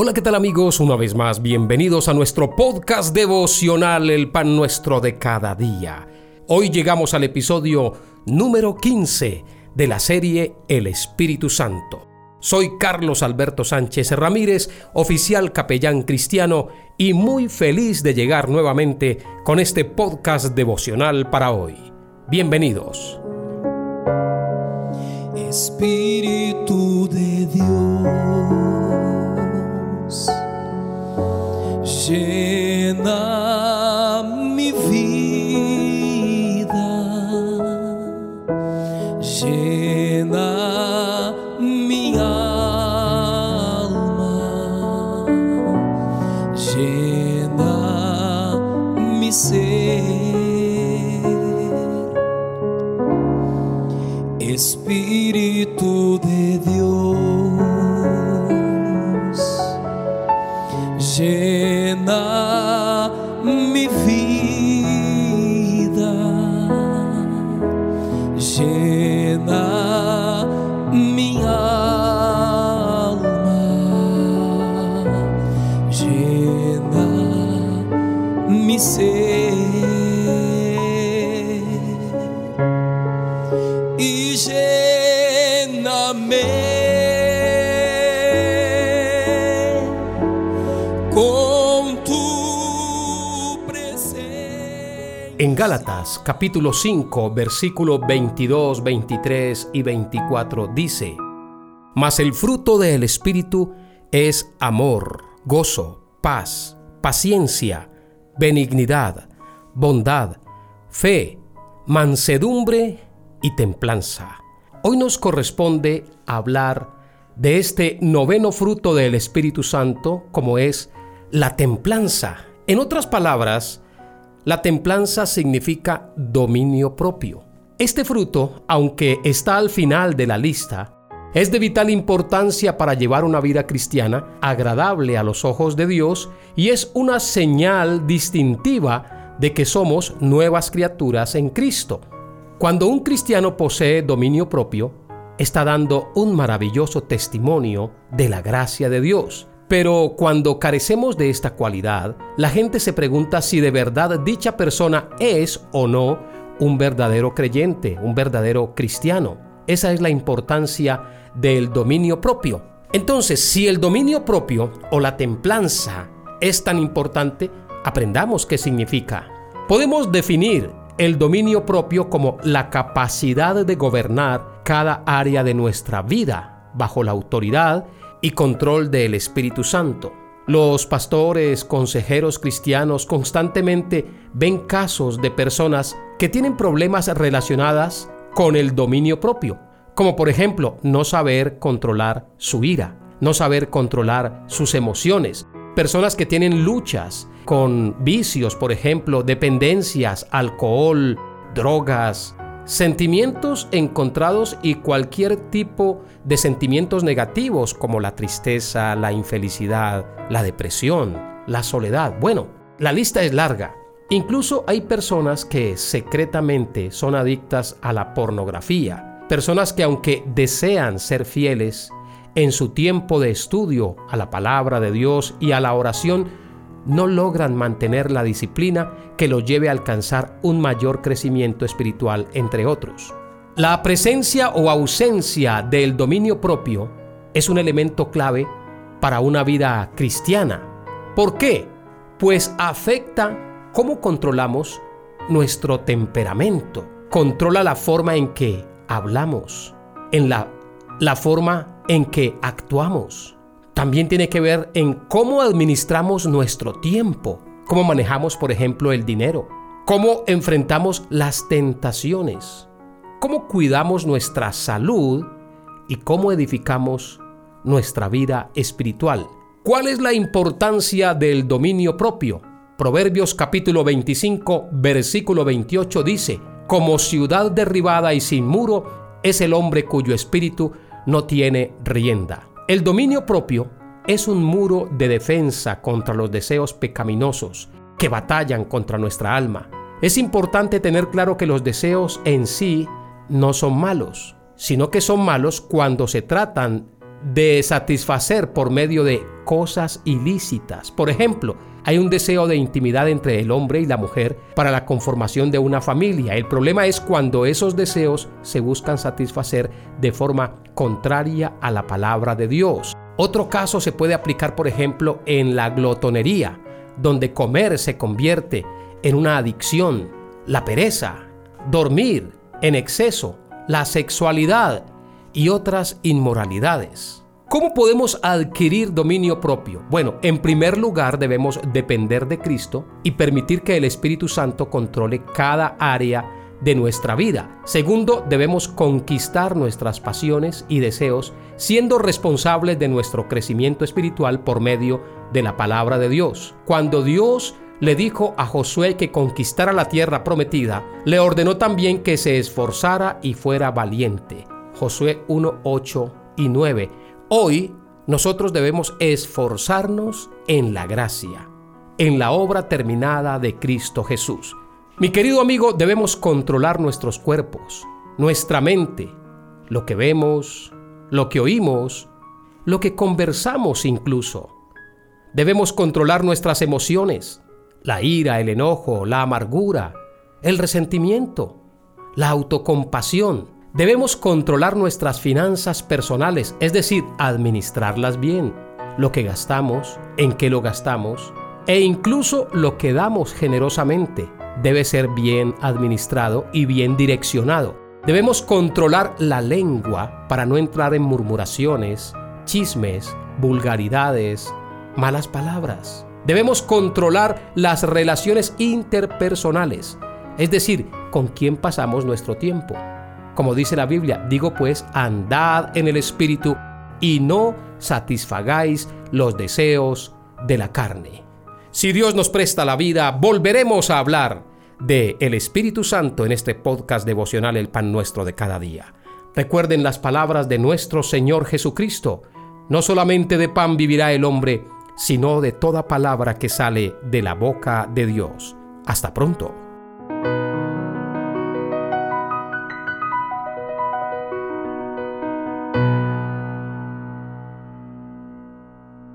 Hola, ¿qué tal amigos? Una vez más, bienvenidos a nuestro podcast devocional El Pan Nuestro de cada día. Hoy llegamos al episodio número 15 de la serie El Espíritu Santo. Soy Carlos Alberto Sánchez Ramírez, oficial capellán cristiano, y muy feliz de llegar nuevamente con este podcast devocional para hoy. Bienvenidos. Espíritu de Dios, llena mi vida, llena mi alma, llena mi ser. Espíritu En Gálatas capítulo 5 versículo 22, 23 y 24 dice, Mas el fruto del Espíritu es amor, gozo, paz, paciencia, benignidad, bondad, fe, mansedumbre y templanza. Hoy nos corresponde hablar de este noveno fruto del Espíritu Santo como es la templanza. En otras palabras, la templanza significa dominio propio. Este fruto, aunque está al final de la lista, es de vital importancia para llevar una vida cristiana agradable a los ojos de Dios y es una señal distintiva de que somos nuevas criaturas en Cristo. Cuando un cristiano posee dominio propio, está dando un maravilloso testimonio de la gracia de Dios. Pero cuando carecemos de esta cualidad, la gente se pregunta si de verdad dicha persona es o no un verdadero creyente, un verdadero cristiano. Esa es la importancia del dominio propio. Entonces, si el dominio propio o la templanza es tan importante, aprendamos qué significa. Podemos definir el dominio propio como la capacidad de gobernar cada área de nuestra vida bajo la autoridad y control del Espíritu Santo. Los pastores, consejeros cristianos constantemente ven casos de personas que tienen problemas relacionadas con el dominio propio, como por ejemplo no saber controlar su ira, no saber controlar sus emociones, personas que tienen luchas con vicios, por ejemplo, dependencias, alcohol, drogas, sentimientos encontrados y cualquier tipo de sentimientos negativos como la tristeza, la infelicidad, la depresión, la soledad. Bueno, la lista es larga. Incluso hay personas que secretamente son adictas a la pornografía, personas que aunque desean ser fieles, en su tiempo de estudio a la palabra de Dios y a la oración, no logran mantener la disciplina que los lleve a alcanzar un mayor crecimiento espiritual, entre otros. La presencia o ausencia del dominio propio es un elemento clave para una vida cristiana. ¿Por qué? Pues afecta cómo controlamos nuestro temperamento, controla la forma en que hablamos, en la, la forma en que actuamos. También tiene que ver en cómo administramos nuestro tiempo, cómo manejamos, por ejemplo, el dinero, cómo enfrentamos las tentaciones, cómo cuidamos nuestra salud y cómo edificamos nuestra vida espiritual. ¿Cuál es la importancia del dominio propio? Proverbios capítulo 25, versículo 28 dice, como ciudad derribada y sin muro es el hombre cuyo espíritu no tiene rienda. El dominio propio es un muro de defensa contra los deseos pecaminosos que batallan contra nuestra alma. Es importante tener claro que los deseos en sí no son malos, sino que son malos cuando se tratan de satisfacer por medio de cosas ilícitas. Por ejemplo, hay un deseo de intimidad entre el hombre y la mujer para la conformación de una familia. El problema es cuando esos deseos se buscan satisfacer de forma contraria a la palabra de Dios. Otro caso se puede aplicar, por ejemplo, en la glotonería, donde comer se convierte en una adicción, la pereza, dormir en exceso, la sexualidad y otras inmoralidades. ¿Cómo podemos adquirir dominio propio? Bueno, en primer lugar debemos depender de Cristo y permitir que el Espíritu Santo controle cada área de nuestra vida. Segundo, debemos conquistar nuestras pasiones y deseos siendo responsables de nuestro crecimiento espiritual por medio de la palabra de Dios. Cuando Dios le dijo a Josué que conquistara la tierra prometida, le ordenó también que se esforzara y fuera valiente. Josué 1, 8 y 9 Hoy nosotros debemos esforzarnos en la gracia, en la obra terminada de Cristo Jesús. Mi querido amigo, debemos controlar nuestros cuerpos, nuestra mente, lo que vemos, lo que oímos, lo que conversamos incluso. Debemos controlar nuestras emociones, la ira, el enojo, la amargura, el resentimiento, la autocompasión, Debemos controlar nuestras finanzas personales, es decir, administrarlas bien, lo que gastamos, en qué lo gastamos e incluso lo que damos generosamente debe ser bien administrado y bien direccionado. Debemos controlar la lengua para no entrar en murmuraciones, chismes, vulgaridades, malas palabras. Debemos controlar las relaciones interpersonales, es decir, con quién pasamos nuestro tiempo como dice la Biblia, digo pues, andad en el Espíritu y no satisfagáis los deseos de la carne. Si Dios nos presta la vida, volveremos a hablar de el Espíritu Santo en este podcast devocional El Pan Nuestro de cada día. Recuerden las palabras de nuestro Señor Jesucristo. No solamente de pan vivirá el hombre, sino de toda palabra que sale de la boca de Dios. Hasta pronto.